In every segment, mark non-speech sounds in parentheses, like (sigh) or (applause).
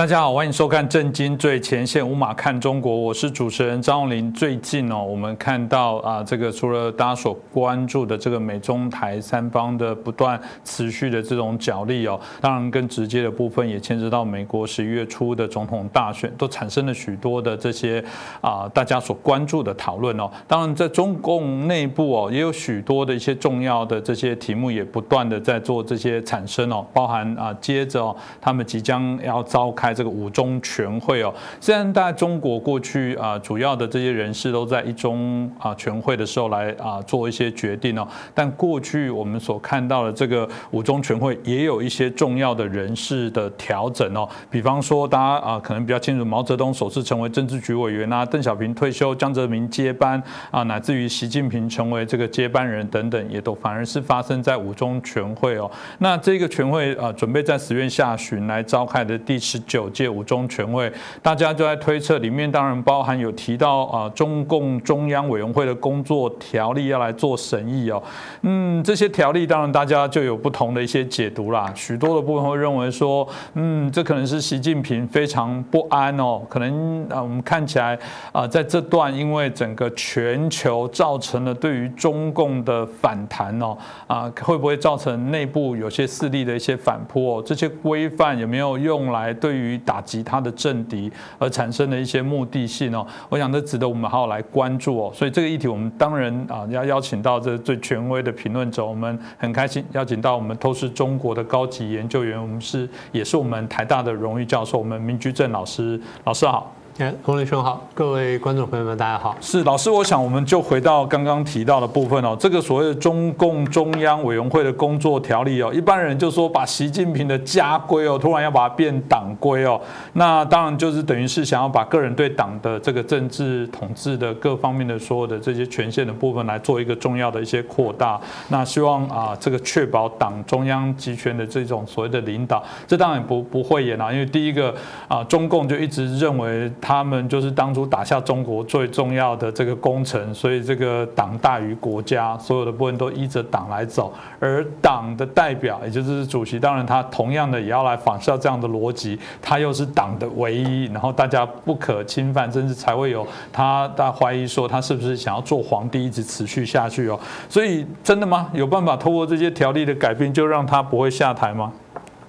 大家好，欢迎收看《震惊最前线》，无马看中国，我是主持人张永林。最近哦，我们看到啊，这个除了大家所关注的这个美中台三方的不断持续的这种角力哦，当然更直接的部分也牵涉到美国十一月初的总统大选，都产生了许多的这些啊大家所关注的讨论哦。当然，在中共内部哦，也有许多的一些重要的这些题目也不断的在做这些产生哦，包含啊，接着哦，他们即将要召开。这个五中全会哦，虽然在中国过去啊，主要的这些人士都在一中啊全会的时候来啊做一些决定哦，但过去我们所看到的这个五中全会也有一些重要的人事的调整哦，比方说大家啊可能比较清楚，毛泽东首次成为政治局委员啊，邓小平退休，江泽民接班啊，乃至于习近平成为这个接班人等等，也都反而是发生在五中全会哦。那这个全会啊，准备在十月下旬来召开的第十九。九届五中全会，大家就在推测，里面当然包含有提到啊，中共中央委员会的工作条例要来做审议哦。嗯，这些条例当然大家就有不同的一些解读啦。许多的部分会认为说，嗯，这可能是习近平非常不安哦，可能啊，我们看起来啊，在这段因为整个全球造成了对于中共的反弹哦，啊，会不会造成内部有些势力的一些反扑哦？这些规范有没有用来对于打击他的政敌而产生的一些目的性哦，我想这值得我们好好来关注哦。所以这个议题，我们当然啊要邀请到这最权威的评论者，我们很开心邀请到我们透视中国的高级研究员，我们是也是我们台大的荣誉教授，我们明居正老师，老师好。哎，洪林兄好，各位观众朋友们，大家好。是老师，我想我们就回到刚刚提到的部分哦，这个所谓的中共中央委员会的工作条例哦，一般人就说把习近平的家规哦，突然要把它变党规哦，那当然就是等于是想要把个人对党的这个政治统治的各方面的所有的这些权限的部分来做一个重要的一些扩大，那希望啊这个确保党中央集权的这种所谓的领导，这当然不不会演啊，因为第一个啊中共就一直认为。他们就是当初打下中国最重要的这个工程，所以这个党大于国家，所有的部分都依着党来走。而党的代表，也就是主席，当然他同样的也要来仿效这样的逻辑，他又是党的唯一，然后大家不可侵犯，甚至才会有他大家怀疑说他是不是想要做皇帝一直持续下去哦。所以真的吗？有办法透过这些条例的改变，就让他不会下台吗？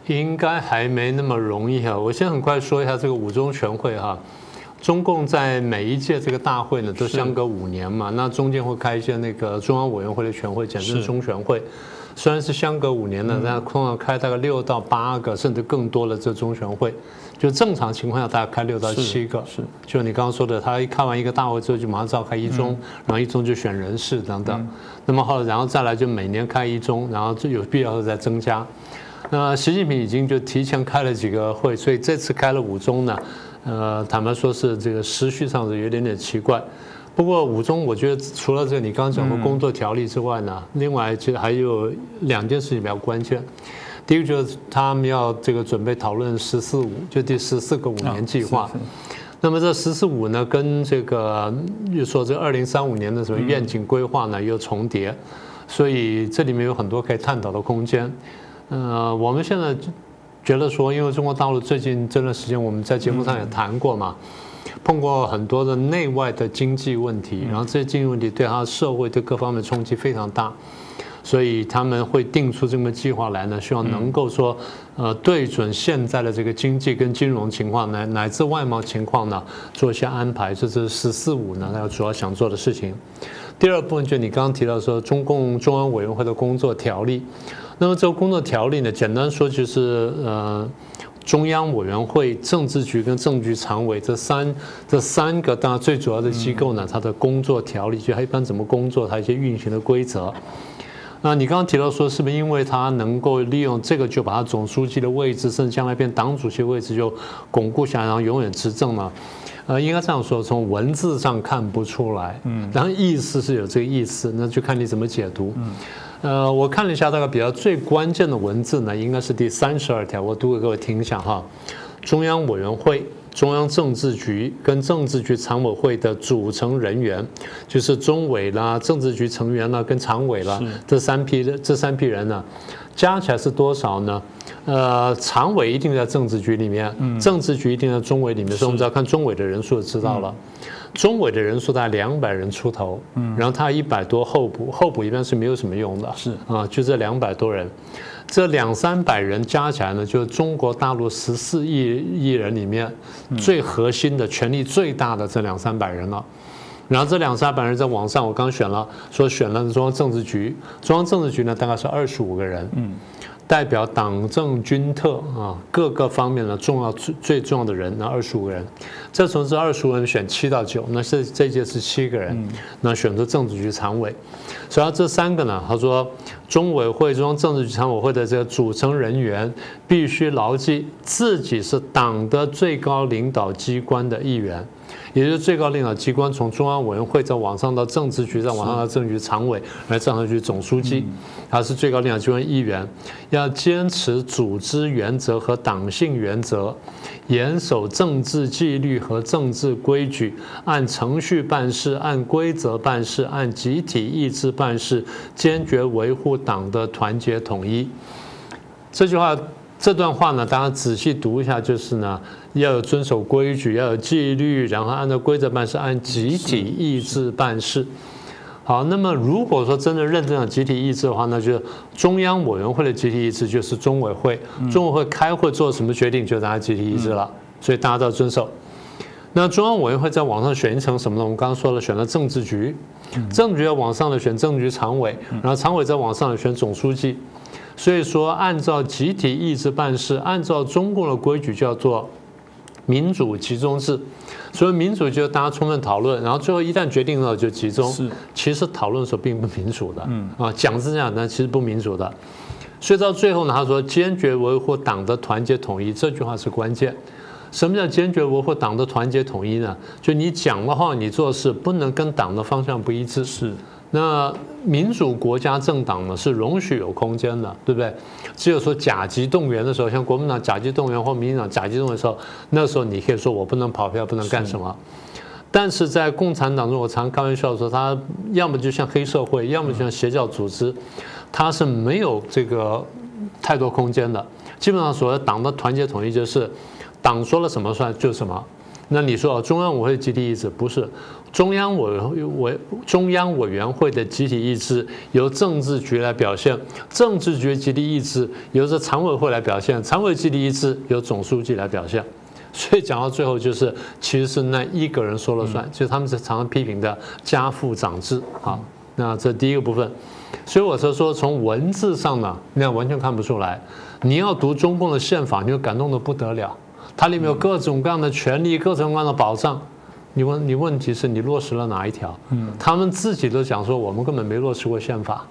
应该还没那么容易哈。我先很快说一下这个五中全会哈。中共在每一届这个大会呢，都相隔五年嘛，那中间会开一些那个中央委员会的全会，简称中全会。虽然是相隔五年呢，但通常开大概六到八个，甚至更多的这中全会。就正常情况下，大概开六到七个。是，就你刚刚说的，他一开完一个大会之后，就马上召开一中，然后一中就选人事等等。那么后来，然后再来就每年开一中，然后就有必要再增加。那习近平已经就提前开了几个会，所以这次开了五中呢。呃，坦白说是这个时序上是有点点奇怪。不过五中，我觉得除了这个你刚刚讲的工作条例之外呢，另外其实还有两件事情比较关键。第一个就是他们要这个准备讨论“十四五”，就第十四个五年计划。那么这“十四五”呢，跟这个又说这二零三五年的什么愿景规划呢又重叠，所以这里面有很多可以探讨的空间。呃，我们现在。觉得说，因为中国大陆最近这段时间，我们在节目上也谈过嘛，碰过很多的内外的经济问题，然后这些经济问题对他社会对各方面冲击非常大，所以他们会定出这么计划来呢，希望能够说，呃，对准现在的这个经济跟金融情况乃乃至外贸情况呢，做一些安排，这是“十四五”呢，他主要想做的事情。第二部分就你刚刚提到说，中共中央委员会的工作条例。那么这个工作条例呢，简单说就是呃，中央委员会、政治局跟政局常委这三这三个当然最主要的机构呢，它的工作条例就它一般怎么工作，它一些运行的规则。那你刚刚提到说，是不是因为他能够利用这个，就把他总书记的位置，甚至将来变党主席位置就巩固下来，然后永远执政呢？呃，应该这样说，从文字上看不出来，嗯，然后意思是有这个意思，那就看你怎么解读，嗯。呃，我看了一下，大概比较最关键的文字呢，应该是第三十二条，我读给各位听一下哈。中央委员会、中央政治局跟政治局常委会的组成人员，就是中委啦、政治局成员啦跟常委啦，这三批的这三批人呢，加起来是多少呢？呃，常委一定在政治局里面，政治局一定在中委里面，所以我们只要看中委的人数就知道了。中委的人数大概两百人出头，嗯，然后他一百多候补，候补一般是没有什么用的，是。啊，就这两百多人，这两三百人加起来呢，就是中国大陆十四亿亿人里面最核心的、权力最大的这两三百人了。然后这两三百人在网上，我刚选了，说选了中央政治局，中央政治局呢大概是二十五个人，嗯。代表党政军特啊各个方面的重要最最重要的人，那二十五个人，这从这二十五人选七到九，那这这届是七个人，那选择政治局常委，主要这三个呢，他说中委会中央政治局常委会的这个组成人员必须牢记自己是党的最高领导机关的一员。也就是最高领导机关从中央委员会在往上到政治局，在往上到政治局常委，来政治局总书记，他是最高领导机关议员，要坚持组织原则和党性原则，严守政治纪律和政治规矩，按程序办事，按规则办事，按集体意志办事，坚决维护党的团结统一。这句话。这段话呢，大家仔细读一下，就是呢，要有遵守规矩，要有纪律，然后按照规则办事，按集体意志办事。好，那么如果说真的认真的集体意志的话，那就中央委员会的集体意志就是中委会，中委会开会做什么决定，就大家集体意志了，所以大家都要遵守。那中央委员会在网上选一层什么呢？我们刚刚说了，选了政治局，政治局要往上的选政治局常委，然后常委在往上的选总书记。所以说，按照集体意志办事，按照中共的规矩叫做民主集中制。所以民主就是大家充分讨论，然后最后一旦决定了就集中。是，其实讨论的时候并不民主的。嗯啊，讲是这样，但其实不民主的。所以到最后呢，他说坚决维护党的团结统一，这句话是关键。什么叫坚决维护党的团结统一呢？就你讲的话，你做事不能跟党的方向不一致。是。那民主国家政党呢是容许有空间的，对不对？只有说甲级动员的时候，像国民党甲级动员或民进党甲级动员的时候，那时候你可以说我不能跑票，不能干什么。但是在共产党中，我常开玩笑说，他要么就像黑社会，要么就像邪教组织，他是没有这个太多空间的。基本上，所谓党的团结统一就是党说了什么算就什么。那你说中央委员会集体意志不是？中央委委中央委员会的集体意志由政治局来表现，政治局集体意志由这常委会来表现，常委集体意志由总书记来表现。所以讲到最后，就是其实是那一个人说了算，就是他们是常常批评的家父长制。好，那这第一个部分。所以我是说，从文字上呢，那完全看不出来。你要读中共的宪法，你就感动的不得了。它里面有各种各样的权利，各种各样的保障。你问你问题是你落实了哪一条？嗯，他们自己都讲说我们根本没落实过宪法。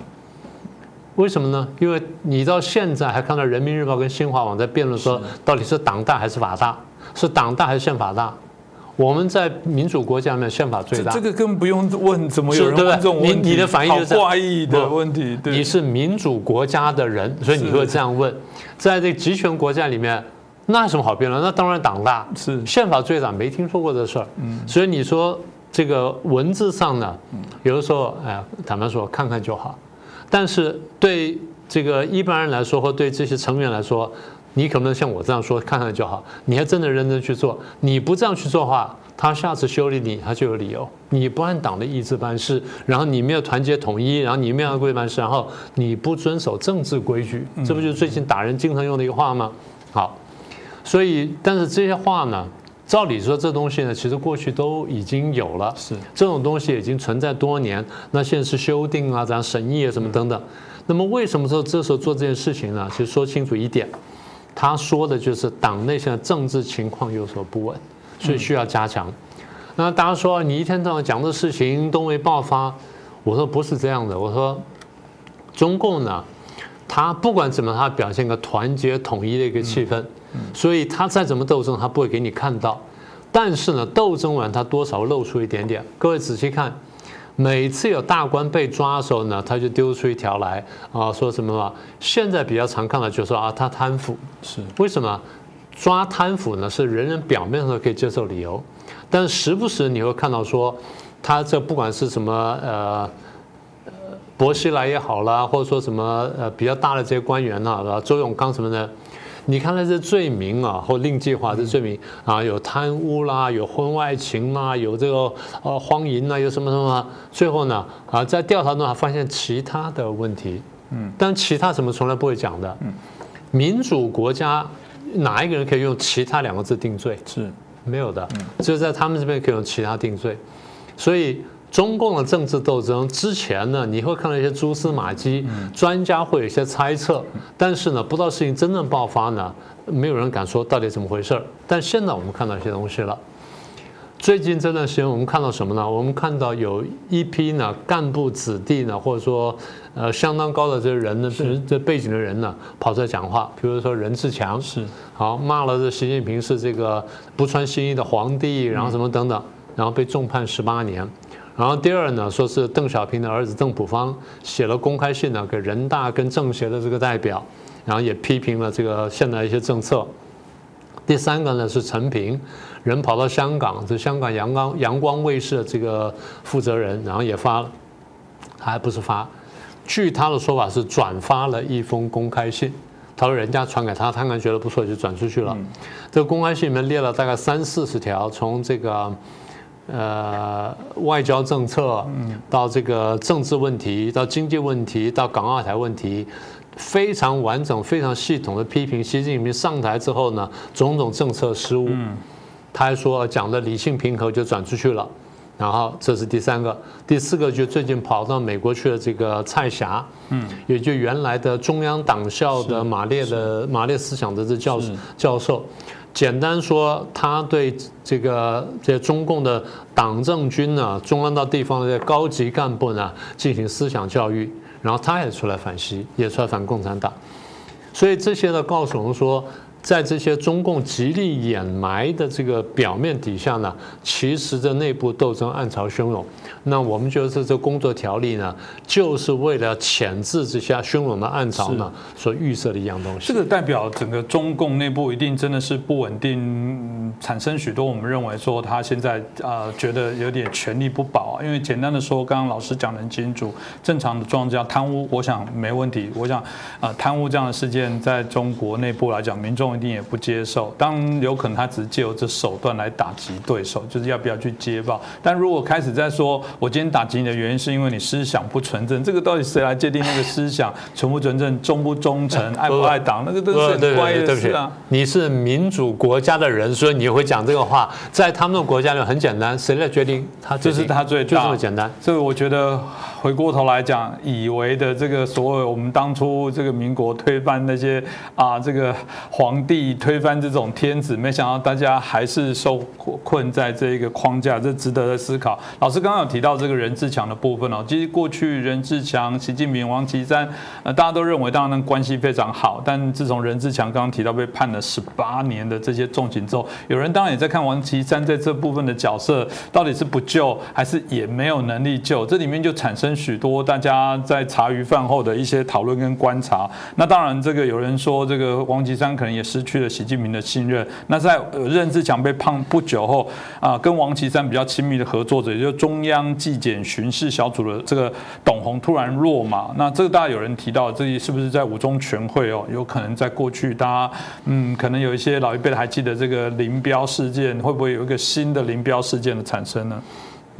为什么呢？因为你到现在还看到人民日报跟新华网在辩论说，到底是党大还是法大？是党大还是宪法大？我们在民主国家里面宪法最大。这个更不用问，怎么有人问这种问题？你的反应就是怪异的问题。你是民主国家的人，所以你会这样问。在这集权国家里面。那有什么好辩论？那当然党大是宪法最大，没听说过这事儿。嗯，所以你说这个文字上呢，有的时候哎，坦白说看看就好。但是对这个一般人来说，或对这些成员来说，你可能像我这样说看看就好。你还真的认真去做，你不这样去做的话，他下次修理你，他就有理由。你不按党的意志办事，然后你没有团结统一，然后你没有按规办事，然后你不遵守政治规矩，这不就是最近打人经常用的一个话吗？好。所以，但是这些话呢，照理说这东西呢，其实过去都已经有了，是这种东西已经存在多年。那现在是修订啊，咱审议啊，什么等等。那么为什么说这时候做这件事情呢？其实说清楚一点，他说的就是党内现在政治情况有所不稳，所以需要加强。那大家说你一天到晚讲的事情都没爆发，我说不是这样的。我说中共呢，他不管怎么，他表现个团结统一的一个气氛。所以他再怎么斗争，他不会给你看到。但是呢，斗争完他多少露出一点点。各位仔细看，每次有大官被抓的时候呢，他就丢出一条来啊，说什么嘛？现在比较常看到就是说啊，他贪腐是为什么？抓贪腐呢是人人表面上可以接受理由，但时不时你会看到说，他这不管是什么呃呃薄熙来也好啦，或者说什么呃比较大的这些官员呐，周永康什么的。你看那些罪名啊，或令计划的罪名啊，有贪污啦，有婚外情啦，有这个呃荒淫啦，有什么什么，最后呢啊，在调查中还发现其他的问题，嗯，但其他什么从来不会讲的，嗯，民主国家哪一个人可以用其他两个字定罪？是没有的，只有在他们这边可以用其他定罪，所以。中共的政治斗争之前呢，你会看到一些蛛丝马迹，专家会有一些猜测，但是呢，不知道事情真正爆发呢，没有人敢说到底怎么回事儿。但现在我们看到一些东西了。最近这段时间我们看到什么呢？我们看到有一批呢干部子弟呢，或者说呃相当高的这些人呢，这背景的人呢，跑出来讲话，比如说任志强是好骂了这习近平是这个不穿新衣的皇帝，然后什么等等，然后被重判十八年。然后第二呢，说是邓小平的儿子邓朴方写了公开信呢，给人大跟政协的这个代表，然后也批评了这个现在一些政策。第三个呢是陈平，人跑到香港，这香港阳光阳光卫视的这个负责人，然后也发了，还不是发，据他的说法是转发了一封公开信，他说人家传给他，他看觉得不错就转出去了。这个公开信里面列了大概三四十条，从这个。呃，外交政策，到这个政治问题，到经济问题，到港澳台问题，非常完整、非常系统的批评习近平上台之后呢，种种政策失误。他还说讲的理性平和就转出去了。然后这是第三个，第四个就最近跑到美国去了这个蔡霞，嗯，也就原来的中央党校的马列的马列思想的这教教授。简单说，他对这个这中共的党政军呢，中央到地方的这高级干部呢，进行思想教育，然后他也出来反西，也出来反共产党，所以这些呢，告诉我们说。在这些中共极力掩埋的这个表面底下呢，其实这内部斗争暗潮汹涌。那我们觉得这工作条例呢，就是为了潜制这些汹涌的暗潮呢，所预设的一样东西。这个代表整个中共内部一定真的是不稳定，产生许多我们认为说他现在啊觉得有点权力不保啊。因为简单的说，刚刚老师讲的很清楚，正常的状况下贪污，我想没问题。我想啊，贪污这样的事件在中国内部来讲，民众。一定也不接受，当有可能他只是借由这手段来打击对手，就是要不要去接报。但如果开始在说，我今天打击你的原因是因为你思想不纯正，这个到底谁来界定那个思想 (laughs) 纯不纯正、忠不忠诚、爱不爱党？那个都是很怪的事啊。你是民主国家的人，所以你会讲这个话，在他们的国家里很简单，谁来决定？他这是他最就这么简单。所以我觉得。回过头来讲，以为的这个所谓我们当初这个民国推翻那些啊，这个皇帝推翻这种天子，没想到大家还是受困在这一个框架，这值得的思考。老师刚刚有提到这个任志强的部分哦，其实过去任志强、习近平、王岐山，呃，大家都认为当然关系非常好，但自从任志强刚刚提到被判了十八年的这些重刑之后，有人当然也在看王岐山在这部分的角色到底是不救还是也没有能力救，这里面就产生。许多大家在茶余饭后的一些讨论跟观察，那当然这个有人说这个王岐山可能也失去了习近平的信任。那在任志强被判不久后啊，跟王岐山比较亲密的合作者，也就中央纪检巡视小组的这个董宏突然落马。那这个大家有人提到，这里是不是在五中全会哦？有可能在过去大家嗯，可能有一些老一辈的还记得这个林彪事件，会不会有一个新的林彪事件的产生呢？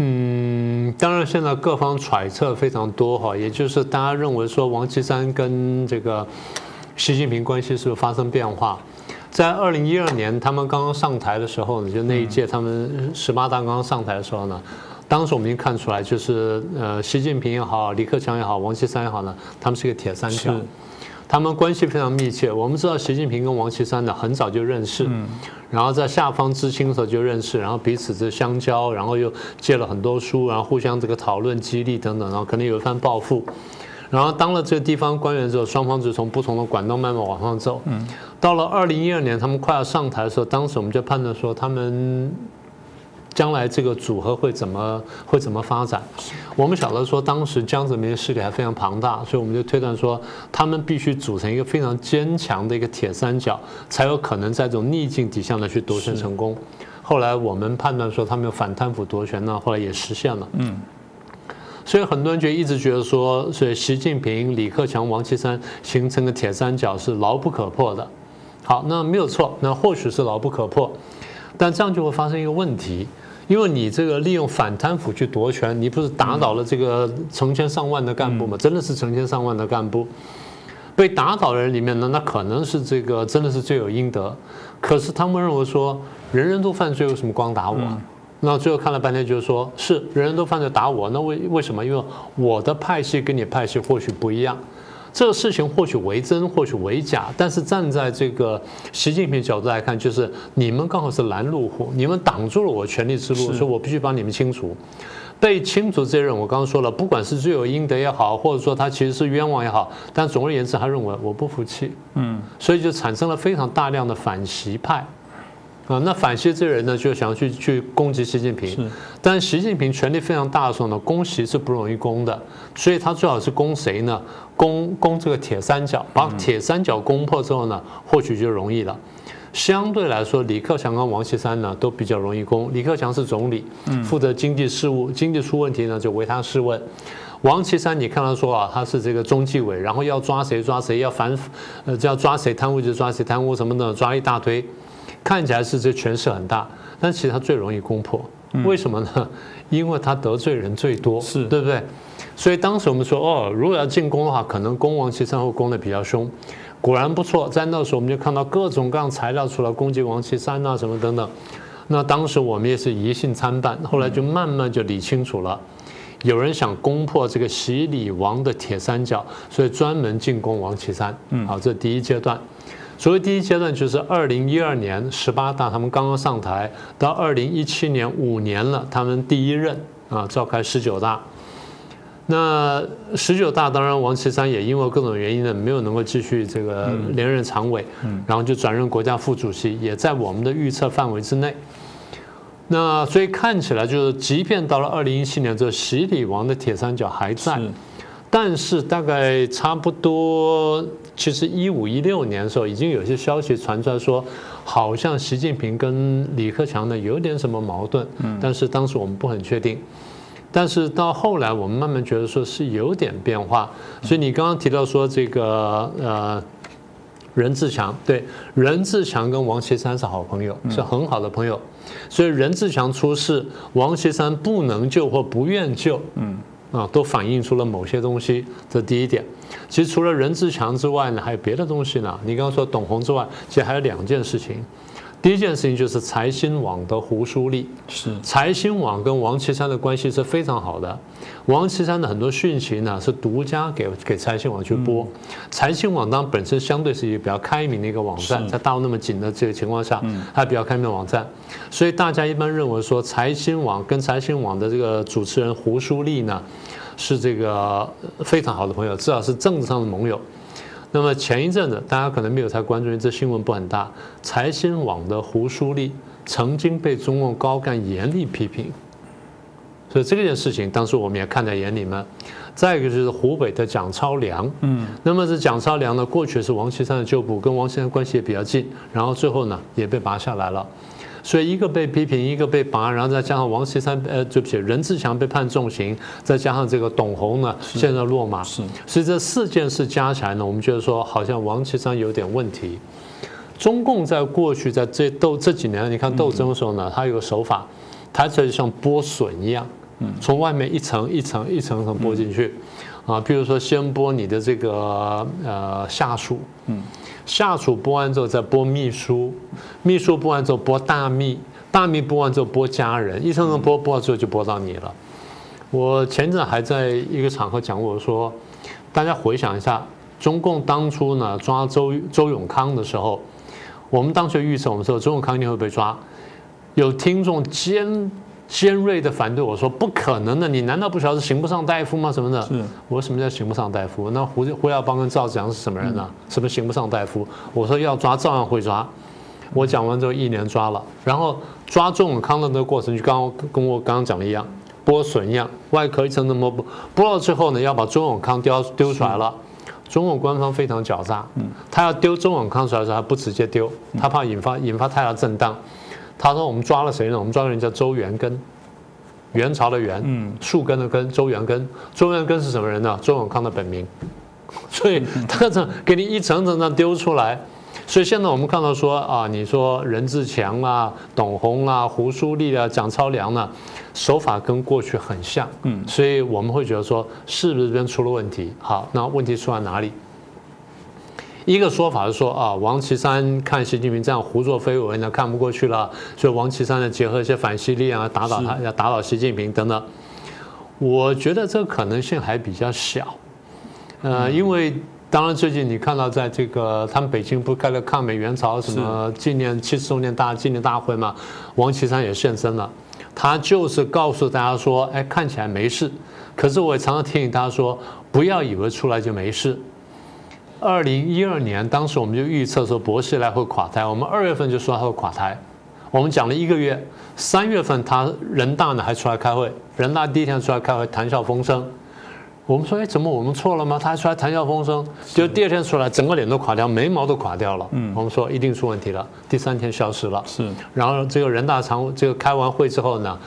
嗯，当然，现在各方揣测非常多哈，也就是大家认为说王岐山跟这个习近平关系是不是发生变化？在二零一二年他们刚刚上台的时候呢，就那一届他们十八大刚刚上台的时候呢，当时我们已经看出来，就是呃，习近平也好，李克强也好，王岐山也好呢，他们是一个铁三角。他们关系非常密切。我们知道习近平跟王岐山呢很早就认识，然后在下方知青的时候就认识，然后彼此是相交，然后又借了很多书，然后互相这个讨论激励等等，然后可能有一番抱负。然后当了这个地方官员之后，双方就从不同的管道慢慢往上走。到了二零一二年，他们快要上台的时候，当时我们就判断说他们。将来这个组合会怎么会怎么发展？我们晓得说，当时江泽民的势力还非常庞大，所以我们就推断说，他们必须组成一个非常坚强的一个铁三角，才有可能在这种逆境底下呢去夺权成功。后来我们判断说，他们有反贪腐夺权呢，后来也实现了。嗯，所以很多人就一直觉得说，所以习近平、李克强、王岐山形成的铁三角是牢不可破的。好，那没有错，那或许是牢不可破，但这样就会发生一个问题，因为你这个利用反贪腐去夺权，你不是打倒了这个成千上万的干部吗？真的是成千上万的干部。被打倒的人里面呢，那可能是这个真的是罪有应得，可是他们认为说人人都犯罪，为什么光打我？那最后看了半天就是说，是人人都犯罪打我，那为为什么？因为我的派系跟你派系或许不一样，这个事情或许为真，或许为假，但是站在这个习近平角度来看，就是你们刚好是拦路虎，你们挡住了我权力之路，所以我必须把你们清除。被清除这些人，我刚刚说了，不管是罪有应得也好，或者说他其实是冤枉也好，但总而言之，他认为我不服气，嗯，所以就产生了非常大量的反习派，啊，那反习这些人呢，就想要去去攻击习近平，但习近平权力非常大的时候呢，攻习是不容易攻的，所以他最好是攻谁呢？攻攻这个铁三角，把铁三角攻破之后呢，或许就容易了。相对来说，李克强跟王岐山呢都比较容易攻。李克强是总理，负责经济事务，经济出问题呢就唯他是问。王岐山，你看他说啊，他是这个中纪委，然后要抓谁抓谁，要反呃要抓谁贪污就抓谁贪污什么的，抓一大堆，看起来是这权势很大，但其实他最容易攻破。为什么呢？(laughs) 因为他得罪人最多，是对不对？所以当时我们说，哦，如果要进攻的话，可能攻王岐山会攻的比较凶。果然不错，在那时候我们就看到各种各样材料出来攻击王岐山啊什么等等。那当时我们也是疑信参半，后来就慢慢就理清楚了。有人想攻破这个习李王的铁三角，所以专门进攻王岐山。嗯，好，这第一阶段。所谓第一阶段，就是二零一二年十八大他们刚刚上台，到二零一七年五年了，他们第一任啊召开十九大。那十九大当然，王岐山也因为各种原因呢，没有能够继续这个连任常委，然后就转任国家副主席，也在我们的预测范围之内。那所以看起来就是，即便到了二零一七年，这习李王的铁三角还在，但是大概差不多，其实一五一六年的时候，已经有些消息传出来说，好像习近平跟李克强呢有点什么矛盾，但是当时我们不很确定。但是到后来，我们慢慢觉得说是有点变化。所以你刚刚提到说这个呃，任志强对任志强跟王岐山是好朋友，是很好的朋友。所以任志强出事，王岐山不能救或不愿救，嗯啊，都反映出了某些东西。这第一点。其实除了任志强之外呢，还有别的东西呢。你刚刚说董宏之外，其实还有两件事情。第一件事情就是财新网的胡舒立，是财新网跟王岐山的关系是非常好的。王岐山的很多讯息呢是独家给给财新网去播。财新网当本身相对是一个比较开明的一个网站，在大陆那么紧的这个情况下，它比较开明的网站，所以大家一般认为说财新网跟财新网的这个主持人胡舒立呢是这个非常好的朋友，至少是政治上的盟友。那么前一阵子，大家可能没有太关注，因为这新闻不很大。财新网的胡舒立曾经被中共高干严厉批评，所以这件事情当时我们也看在眼里面。再一个就是湖北的蒋超良，嗯，那么这蒋超良呢，过去是王岐山的旧部，跟王岐山关系也比较近，然后最后呢也被拔下来了。所以一个被批评，一个被拔，然后再加上王岐山，呃，对不起，任志强被判重刑，再加上这个董宏呢，现在落马，是，所以这四件事加起来呢，我们觉得说好像王岐山有点问题。中共在过去在这斗这几年，你看斗争的时候呢，它有个手法，它就像剥笋一样，从外面一层一层一层层剥进去，啊，比如说先剥你的这个呃下属，嗯。下属播完之后再播秘书，秘书播完之后播大秘，大秘播完之后播家人，一层层播播完之后就播到你了。我前阵还在一个场合讲过，说大家回想一下，中共当初呢抓周周永康的时候，我们当时预测我们说周永康一定会被抓，有听众尖。尖锐的反对我说：“不可能的，你难道不晓得是刑不上大夫吗？什么的？我说什么叫刑不上大夫？那胡胡耀邦跟赵子阳是什么人呢？什么刑不上大夫？我说要抓照样会抓。我讲完之后一年抓了，然后抓周永康的那个过程就刚跟我刚刚讲的一样，剥笋一样，外壳一层层剥剥，剥到最后呢要把周永康丢丢出来了。中共官方非常狡诈，他要丢周永康出来的时候，他不直接丢，他怕引发引发太大震荡。”他说：“我们抓了谁呢？我们抓了人叫周元根，元朝的元，嗯，树根的根，周元根。周元根是什么人呢？周永康的本名。(laughs) 所以他这给你一层层的丢出来，所以现在我们看到说啊，你说任志强啊、董宏啊、胡舒立啊、蒋超良呢，手法跟过去很像，嗯，所以我们会觉得说，是不是这边出了问题？好，那问题出在哪里？一个说法是说啊，王岐山看习近平这样胡作非为呢，看不过去了，所以王岐山呢结合一些反西力量打倒他，要打倒习近平等等。我觉得这个可能性还比较小，呃，因为。当然，最近你看到在这个他们北京不开了抗美援朝什么纪念七十周年大纪念大会嘛？王岐山也现身了，他就是告诉大家说，哎，看起来没事，可是我也常常提醒大家说，不要以为出来就没事。二零一二年，当时我们就预测说博士来会垮台，我们二月份就说他会垮台，我们讲了一个月，三月份他人大呢还出来开会，人大第一天出来开会谈笑风生。我们说，哎，怎么我们错了吗？他还出来谈笑风生，就第二天出来，整个脸都垮掉，眉毛都垮掉了。嗯，我们说一定出问题了。第三天消失了。是。然后这个人大常这个开完会之后呢，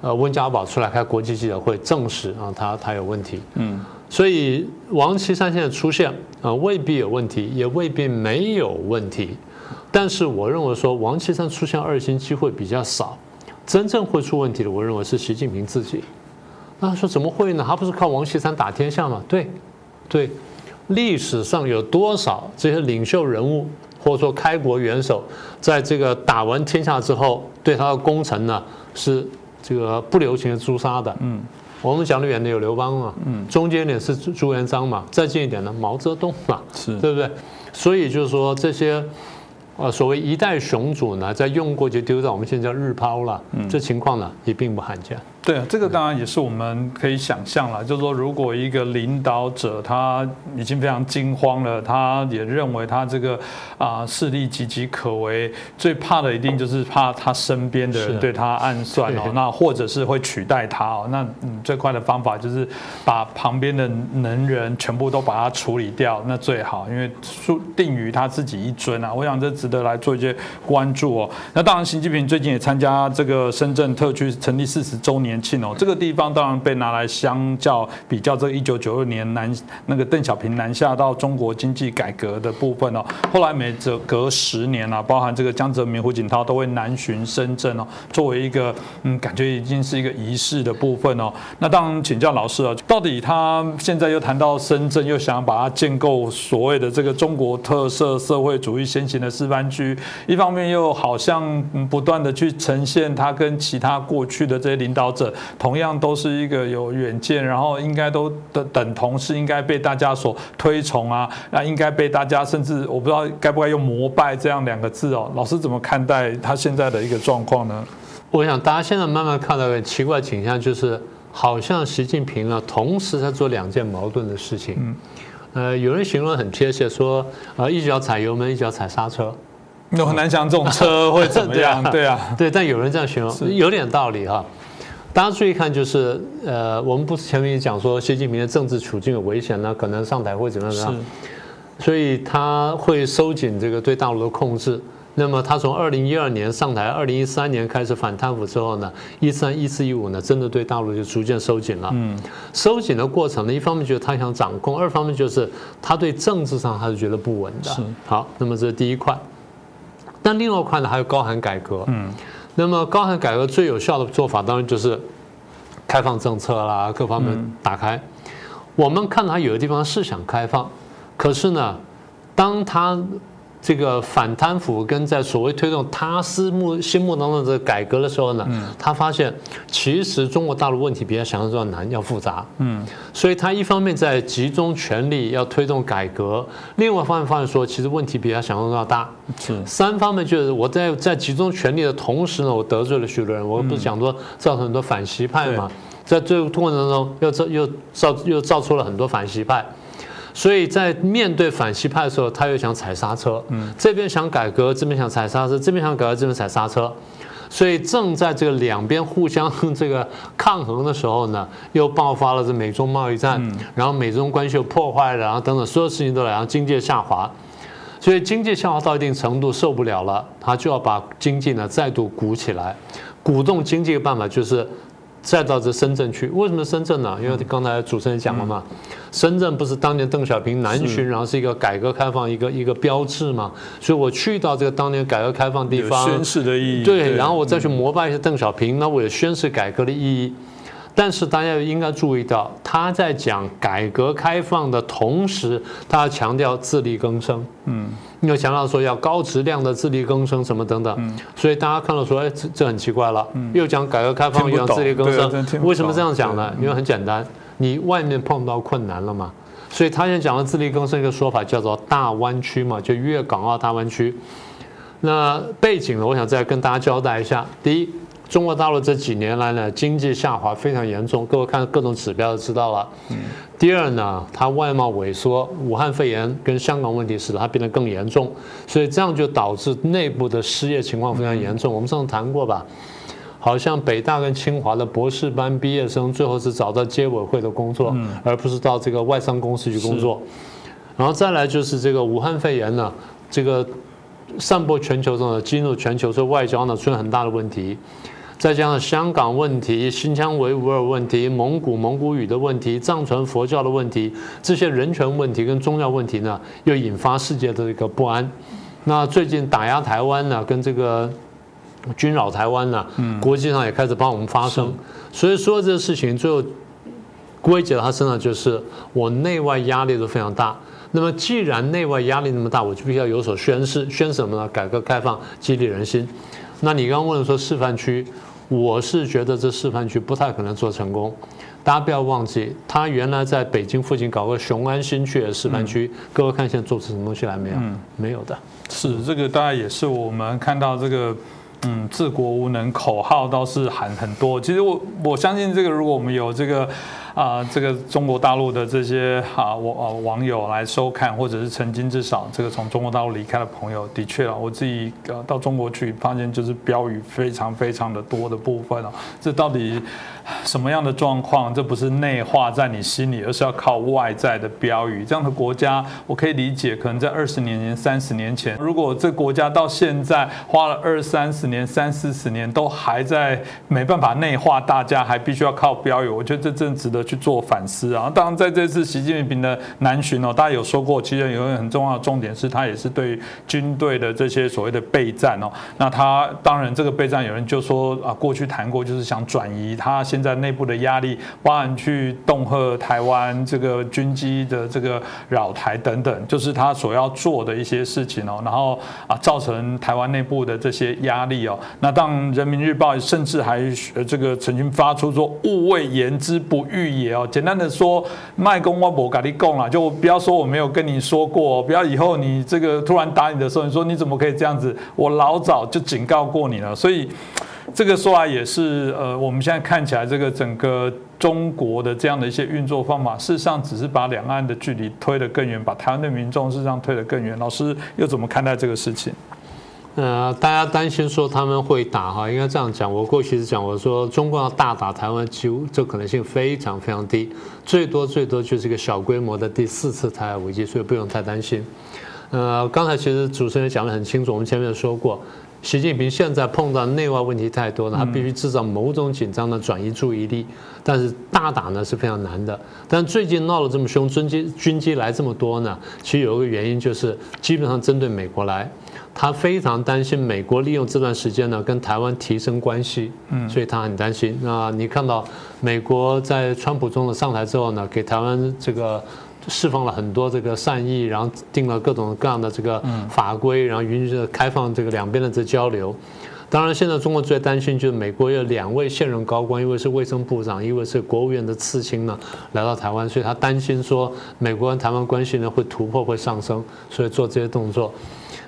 呃，温家宝出来开国际记者会，证实啊，他他有问题。嗯。所以王岐山现在出现啊，未必有问题，也未必没有问题。但是我认为说，王岐山出现二星机会比较少，真正会出问题的，我认为是习近平自己。那说怎么会呢？他不是靠王岐山打天下吗？对，对，历史上有多少这些领袖人物或者说开国元首，在这个打完天下之后，对他的功臣呢是这个不留情的诛杀的？嗯，我们讲的远的有刘邦嘛，嗯，中间点是朱元璋嘛，再近一点呢毛泽东嘛，是对不对？所以就是说这些。啊，所谓一代雄主呢，在用过就丢掉我们现在叫日抛了，这情况呢也并不罕见。对啊，这个当然也是我们可以想象了，就是说，如果一个领导者他已经非常惊慌了，他也认为他这个啊势力岌岌可危，最怕的一定就是怕他身边的人对他暗算哦，那或者是会取代他哦，那嗯最快的方法就是把旁边的能人全部都把他处理掉，那最好，因为输定于他自己一尊啊。我想这值得来做一些关注哦。那当然，习近平最近也参加这个深圳特区成立四十周年。年庆哦，这个地方当然被拿来相较比较，这一九九二年南那个邓小平南下到中国经济改革的部分哦，后来每隔隔十年啊，包含这个江泽民、胡锦涛都会南巡深圳哦，作为一个嗯，感觉已经是一个仪式的部分哦。那当然请教老师啊，到底他现在又谈到深圳，又想把它建构所谓的这个中国特色社会主义先行的示范区，一方面又好像不断的去呈现他跟其他过去的这些领导者。同样都是一个有远见，然后应该都等等同是应该被大家所推崇啊，那应该被大家甚至我不知道该不该用膜拜这样两个字哦。老师怎么看待他现在的一个状况呢？我想大家现在慢慢看到一个奇怪景象，就是好像习近平呢同时在做两件矛盾的事情。嗯，呃，有人形容很贴切，说呃一脚踩油门，一脚踩刹车。那很难想这种车会怎么样？(laughs) 对啊，对，但有人这样形容，有点道理哈。大家注意看，就是呃，我们不是前面也讲说习近平的政治处境有危险呢，可能上台会怎么样？所以他会收紧这个对大陆的控制。那么他从二零一二年上台，二零一三年开始反贪腐之后呢，一三一四一五呢，真的对大陆就逐渐收紧了。嗯，收紧的过程呢，一方面就是他想掌控，二方面就是他对政治上他是觉得不稳的。是好，那么这是第一块。但另外一块呢，还有高喊改革。嗯。那么高喊改革最有效的做法，当然就是开放政策啦，各方面打开。我们看到他有的地方是想开放，可是呢，当他。这个反贪腐跟在所谓推动他心目心目当中的改革的时候呢，他发现其实中国大陆问题比他想象中要难要复杂，嗯，所以他一方面在集中全力要推动改革，另外一方面发现说其实问题比他想象中要大，是。三方面就是我在在集中全力的同时呢，我得罪了许多人，我不是讲说造成很多反习派嘛，在这个过程当中又造又造又造出了很多反习派。所以在面对反西派的时候，他又想踩刹车，嗯，这边想改革，这边想踩刹车，这边想改革，这边踩刹车，所以正在这个两边互相这个抗衡的时候呢，又爆发了这美中贸易战，然后美中关系又破坏了，然后等等所有事情都来，然后经济下滑，所以经济下滑到一定程度受不了了，他就要把经济呢再度鼓起来，鼓动经济的办法就是再到这深圳去。为什么深圳呢？因为刚才主持人讲了嘛，深圳不是当年邓小平南巡，然后是一个改革开放一个一个标志嘛。所以我去到这个当年改革开放地方，宣誓的意义。对，然后我再去膜拜一下邓小平，那我也宣誓改革的意义。但是大家应该注意到，他在讲改革开放的同时，他强调自力更生。嗯，又强调说要高质量的自力更生什么等等。嗯，所以大家看到说，哎，这这很奇怪了。嗯，又讲改革开放，又讲自力更生，为什么这样讲呢？因为很简单，你外面碰到困难了嘛。所以他现在讲的自力更生一个说法叫做大湾区嘛，就粤港澳大湾区。那背景呢，我想再跟大家交代一下。第一。中国大陆这几年来呢，经济下滑非常严重，各位看各种指标就知道了。第二呢，它外贸萎缩，武汉肺炎跟香港问题使得它变得更严重，所以这样就导致内部的失业情况非常严重。我们上次谈过吧？好像北大跟清华的博士班毕业生最后是找到街委会的工作，而不是到这个外商公司去工作。然后再来就是这个武汉肺炎呢，这个散播全球中的进入全球，所以外交呢出现很大的问题。再加上香港问题、新疆维吾尔问题、蒙古蒙古语的问题、藏传佛教的问题，这些人权问题跟宗教问题呢，又引发世界的一个不安。那最近打压台湾呢，跟这个军扰台湾呢，国际上也开始帮我们发声。所以说这个事情最后归结到他身上，就是我内外压力都非常大。那么既然内外压力那么大，我就必须要有所宣誓，宣什么呢？改革开放，激励人心。那你刚刚问说示范区。我是觉得这示范区不太可能做成功，大家不要忘记，他原来在北京附近搞个雄安新区的示范区，各位看现在做出什么东西来没有？没有的。是这个，大概也是我们看到这个，嗯，治国无能口号倒是喊很多。其实我我相信这个，如果我们有这个。啊，这个中国大陆的这些啊网网友来收看，或者是曾经至少这个从中国大陆离开的朋友，的确啊，我自己呃到中国去，发现就是标语非常非常的多的部分啊，这到底什么样的状况？这不是内化在你心里，而是要靠外在的标语。这样的国家，我可以理解，可能在二十年前、三十年前，如果这国家到现在花了二三十年、三四十年，都还在没办法内化，大家还必须要靠标语，我觉得这真值得。去做反思啊！当然，在这次习近平的南巡哦，大家有说过，其实有一个很重要的重点是，他也是对军队的这些所谓的备战哦。那他当然这个备战，有人就说啊，过去谈过，就是想转移他现在内部的压力，包含去恫吓台湾这个军机的这个扰台等等，就是他所要做的一些事情哦。然后啊，造成台湾内部的这些压力哦。那当人民日报甚至还这个曾经发出说，勿谓言之不预。也哦，简单的说，卖公我不跟你讲了，就不要说我没有跟你说过，不要以后你这个突然打你的时候，你说你怎么可以这样子？我老早就警告过你了。所以这个说法也是，呃，我们现在看起来这个整个中国的这样的一些运作方法，事实上只是把两岸的距离推得更远，把台湾的民众事实上推得更远。老师又怎么看待这个事情？呃，大家担心说他们会打哈，应该这样讲。我过去是讲，我说中国要大打台湾，几乎这可能性非常非常低，最多最多就是一个小规模的第四次台海危机，所以不用太担心。呃，刚才其实主持人讲得很清楚，我们前面说过，习近平现在碰到内外问题太多了，他必须制造某种紧张的转移注意力，但是大打呢是非常难的。但最近闹得这么凶，军机军机来这么多呢，其实有一个原因就是基本上针对美国来。他非常担心美国利用这段时间呢跟台湾提升关系，嗯，所以他很担心。那你看到美国在川普总统上台之后呢，给台湾这个释放了很多这个善意，然后定了各种各样的这个法规，然后允许开放这个两边的这交流。当然，现在中国最担心就是美国有两位现任高官，一位是卫生部长，一位是国务院的次卿呢，来到台湾，所以他担心说美国跟台湾关系呢会突破会上升，所以做这些动作。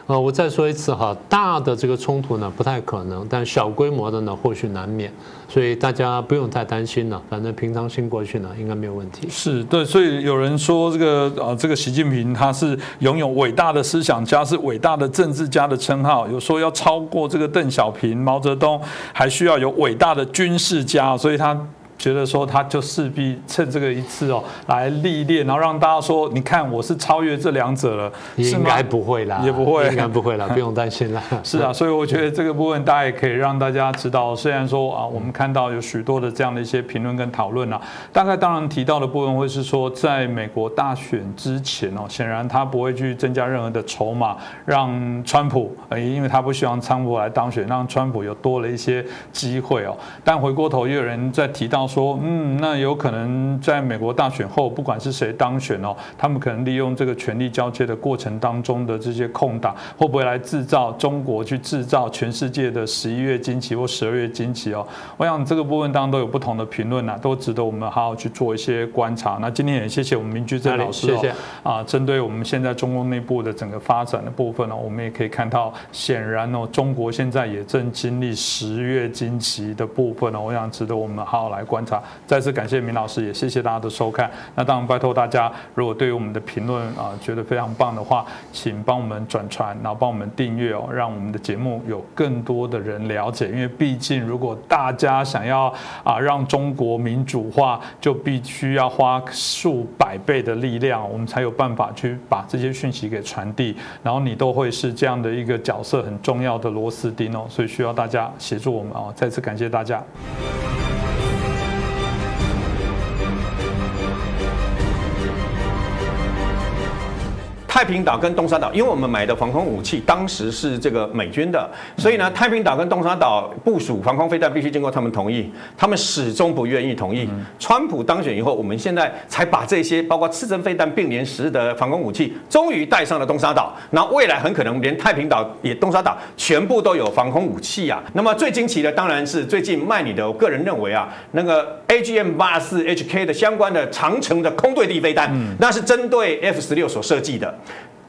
呃，我再说一次哈，大的这个冲突呢不太可能，但小规模的呢或许难免，所以大家不用太担心了，反正平常心过去呢应该没有问题。是对，所以有人说这个呃，这个习近平他是拥有伟大的思想家，是伟大的政治家的称号，有说要超过这个邓小平、毛泽东，还需要有伟大的军事家，所以他。觉得说他就势必趁这个一次哦来历练，然后让大家说，你看我是超越这两者了，应该不会啦，也不会，应该不会啦，(laughs) 不用担心啦。是啊，所以我觉得这个部分大家也可以让大家知道，虽然说啊，我们看到有许多的这样的一些评论跟讨论啊，大概当然提到的部分会是说，在美国大选之前哦，显然他不会去增加任何的筹码，让川普，呃，因为他不希望川普来当选，让川普有多了一些机会哦。但回过头又有人在提到说，嗯，那有可能在美国大选后，不管是谁当选哦，他们可能利用这个权力交接的过程当中的这些空档，会不会来制造中国去制造全世界的十一月惊奇或十二月惊奇哦？我想这个部分当中都有不同的评论呐，都值得我们好好去做一些观察。那今天也谢谢我们明居正老师哦，啊，针对我们现在中共内部的整个发展的部分呢，我们也可以看到，显然哦，中国现在也正经历十月惊奇的部分呢，我想值得我们好好来观察。再次感谢明老师，也谢谢大家的收看。那当然拜托大家，如果对于我们的评论啊觉得非常棒的话，请帮我们转传，然后帮我们订阅哦，让我们的节目有更多的人了解。因为毕竟，如果大家想要啊让中国民主化，就必须要花数百倍的力量，我们才有办法去把这些讯息给传递。然后你都会是这样的一个角色，很重要的螺丝钉哦，所以需要大家协助我们哦。再次感谢大家。太平岛跟东沙岛，因为我们买的防空武器当时是这个美军的，所以呢，太平岛跟东沙岛部署防空飞弹必须经过他们同意，他们始终不愿意同意。川普当选以后，我们现在才把这些包括刺针飞弹并联时的防空武器，终于带上了东沙岛。那未来很可能连太平岛也东沙岛全部都有防空武器啊。那么最惊奇的当然是最近卖你的，我个人认为啊，那个 AGM 八四 HK 的相关的长城的空对地飞弹，那是针对 F 十六所设计的。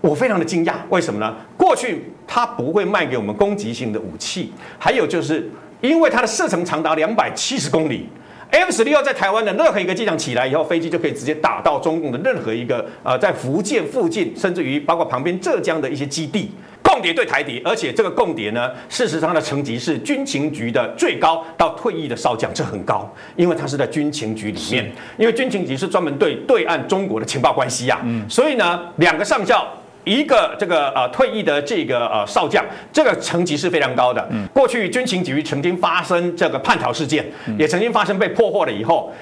我非常的惊讶，为什么呢？过去它不会卖给我们攻击性的武器，还有就是因为它的射程长达两百七十公里，F 十六在台湾的任何一个机场起来以后，飞机就可以直接打到中共的任何一个呃在福建附近，甚至于包括旁边浙江的一些基地。共谍对台谍，而且这个共谍呢，事实上的层级是军情局的最高到退役的少将，这很高，因为他是在军情局里面，因为军情局是专门对对岸中国的情报关系呀，所以呢，两个上校。一个这个呃退役的这个呃少将，这个层级是非常高的。过去军情局曾经发生这个叛逃事件，也曾经发生被破获了以后。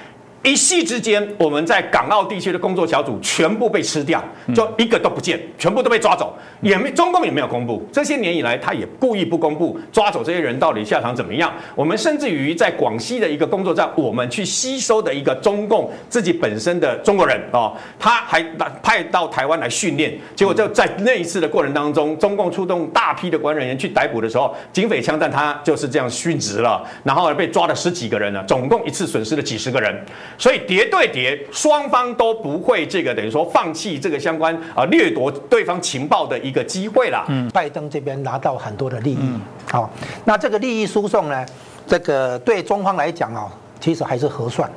一夕之间，我们在港澳地区的工作小组全部被吃掉，就一个都不见，全部都被抓走，也没中共也没有公布。这些年以来，他也故意不公布抓走这些人到底下场怎么样。我们甚至于在广西的一个工作站，我们去吸收的一个中共自己本身的中国人哦，他还派到台湾来训练，结果就在那一次的过程当中，中共出动大批的官人员去逮捕的时候，警匪枪战他就是这样殉职了，然后被抓了十几个人了，总共一次损失了几十个人。所以叠对叠，双方都不会这个等于说放弃这个相关啊掠夺对方情报的一个机会啦。嗯，拜登这边拿到很多的利益，好，那这个利益输送呢，这个对中方来讲啊，其实还是合算，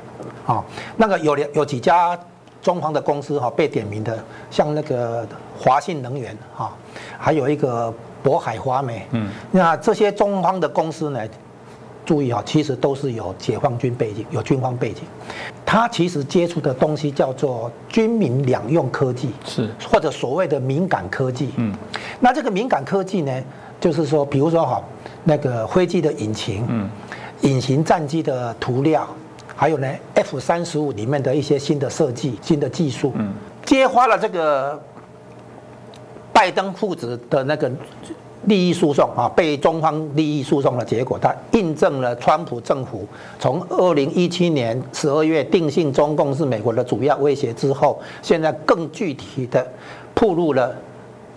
啊，那个有两有几家中方的公司哈被点名的，像那个华信能源哈，还有一个渤海华美，嗯，那这些中方的公司呢？注意啊，其实都是有解放军背景，有军方背景。他其实接触的东西叫做军民两用科技，是或者所谓的敏感科技。嗯，那这个敏感科技呢，就是说，比如说哈，那个飞机的引擎，嗯，隐形战机的涂料，还有呢，F 三十五里面的一些新的设计、新的技术，嗯，揭发了这个拜登父子的那个。利益诉讼啊，被中方利益诉讼的结果，它印证了川普政府从二零一七年十二月定性中共是美国的主要威胁之后，现在更具体的暴露了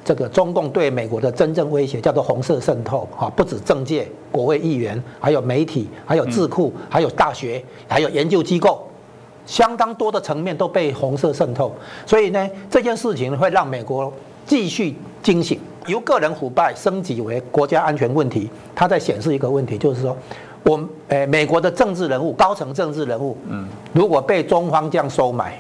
这个中共对美国的真正威胁，叫做红色渗透啊，不止政界、国会议员，还有媒体，还有智库，还有大学，还有研究机构，相当多的层面都被红色渗透，所以呢，这件事情会让美国继续惊醒。由个人腐败升级为国家安全问题，它在显示一个问题，就是说，我诶美国的政治人物、高层政治人物，嗯，如果被中方这样收买，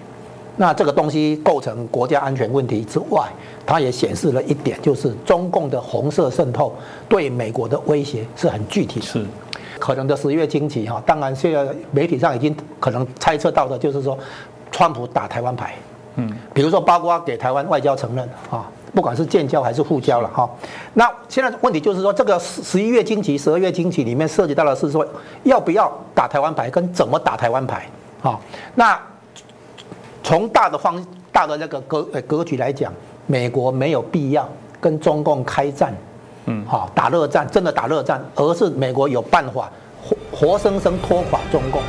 那这个东西构成国家安全问题之外，它也显示了一点，就是中共的红色渗透对美国的威胁是很具体的。是。可能的十月经济哈，当然现在媒体上已经可能猜测到的就是说，川普打台湾牌，嗯，比如说包括给台湾外交承认啊，不管是建交还是互交了哈。那现在问题就是说，这个十十一月经济、十二月经济里面涉及到的是说，要不要打台湾牌，跟怎么打台湾牌啊？那从大的方大的那个格格局来讲，美国没有必要跟中共开战。嗯，好，打热战，真的打热战，而是美国有办法活活生生拖垮中共。